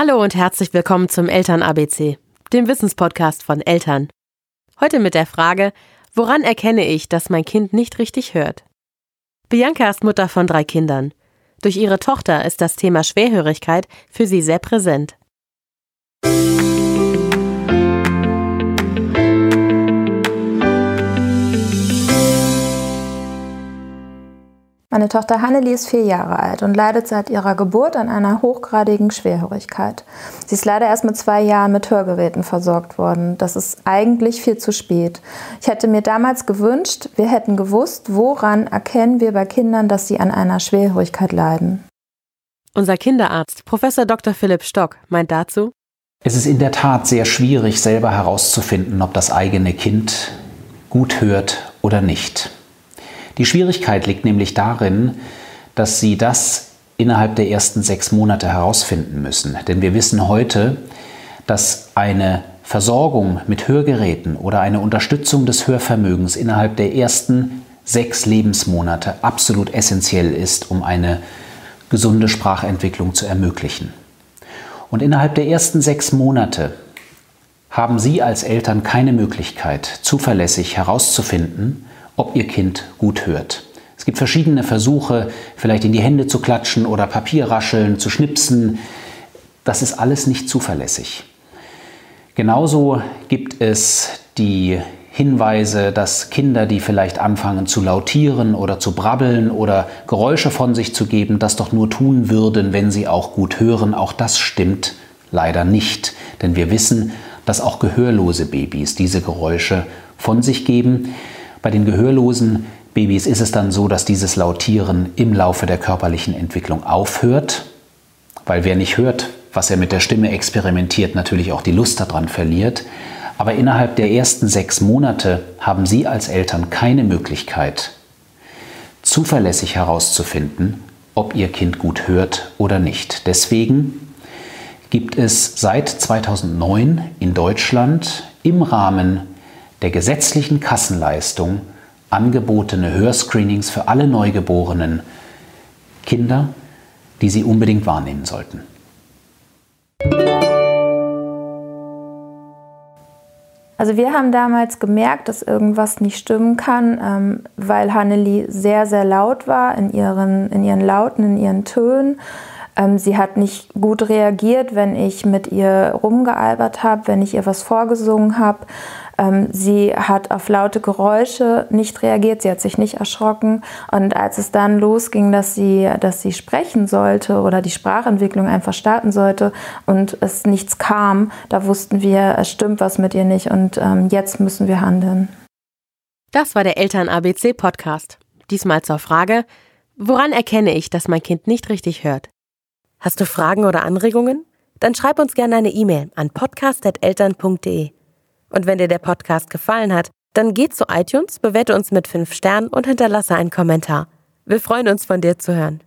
Hallo und herzlich willkommen zum Eltern ABC, dem Wissenspodcast von Eltern. Heute mit der Frage, woran erkenne ich, dass mein Kind nicht richtig hört? Bianca ist Mutter von drei Kindern. Durch ihre Tochter ist das Thema Schwerhörigkeit für sie sehr präsent. Meine Tochter Hanneli ist vier Jahre alt und leidet seit ihrer Geburt an einer hochgradigen Schwerhörigkeit. Sie ist leider erst mit zwei Jahren mit Hörgeräten versorgt worden. Das ist eigentlich viel zu spät. Ich hätte mir damals gewünscht, wir hätten gewusst, woran erkennen wir bei Kindern, dass sie an einer Schwerhörigkeit leiden. Unser Kinderarzt, Professor Dr. Philipp Stock, meint dazu, es ist in der Tat sehr schwierig, selber herauszufinden, ob das eigene Kind gut hört oder nicht. Die Schwierigkeit liegt nämlich darin, dass Sie das innerhalb der ersten sechs Monate herausfinden müssen. Denn wir wissen heute, dass eine Versorgung mit Hörgeräten oder eine Unterstützung des Hörvermögens innerhalb der ersten sechs Lebensmonate absolut essentiell ist, um eine gesunde Sprachentwicklung zu ermöglichen. Und innerhalb der ersten sechs Monate haben Sie als Eltern keine Möglichkeit, zuverlässig herauszufinden, ob Ihr Kind gut hört. Es gibt verschiedene Versuche, vielleicht in die Hände zu klatschen oder Papier rascheln, zu schnipsen. Das ist alles nicht zuverlässig. Genauso gibt es die Hinweise, dass Kinder, die vielleicht anfangen zu lautieren oder zu brabbeln oder Geräusche von sich zu geben, das doch nur tun würden, wenn sie auch gut hören. Auch das stimmt leider nicht. Denn wir wissen, dass auch gehörlose Babys diese Geräusche von sich geben. Bei den gehörlosen Babys ist es dann so, dass dieses Lautieren im Laufe der körperlichen Entwicklung aufhört, weil wer nicht hört, was er mit der Stimme experimentiert, natürlich auch die Lust daran verliert. Aber innerhalb der ersten sechs Monate haben Sie als Eltern keine Möglichkeit, zuverlässig herauszufinden, ob Ihr Kind gut hört oder nicht. Deswegen gibt es seit 2009 in Deutschland im Rahmen der gesetzlichen Kassenleistung angebotene Hörscreenings für alle neugeborenen Kinder, die Sie unbedingt wahrnehmen sollten. Also wir haben damals gemerkt, dass irgendwas nicht stimmen kann, ähm, weil Hanneli sehr, sehr laut war in ihren, in ihren Lauten, in ihren Tönen. Ähm, sie hat nicht gut reagiert, wenn ich mit ihr rumgealbert habe, wenn ich ihr was vorgesungen habe. Ähm, sie hat auf laute Geräusche nicht reagiert, sie hat sich nicht erschrocken. Und als es dann losging, dass sie, dass sie sprechen sollte oder die Sprachentwicklung einfach starten sollte und es nichts kam, da wussten wir, es stimmt was mit ihr nicht und ähm, jetzt müssen wir handeln. Das war der Eltern-ABC-Podcast. Diesmal zur Frage, woran erkenne ich, dass mein Kind nicht richtig hört? Hast du Fragen oder Anregungen? Dann schreib uns gerne eine E-Mail an podcast.eltern.de. Und wenn dir der Podcast gefallen hat, dann geh zu iTunes, bewerte uns mit 5 Sternen und hinterlasse einen Kommentar. Wir freuen uns, von dir zu hören.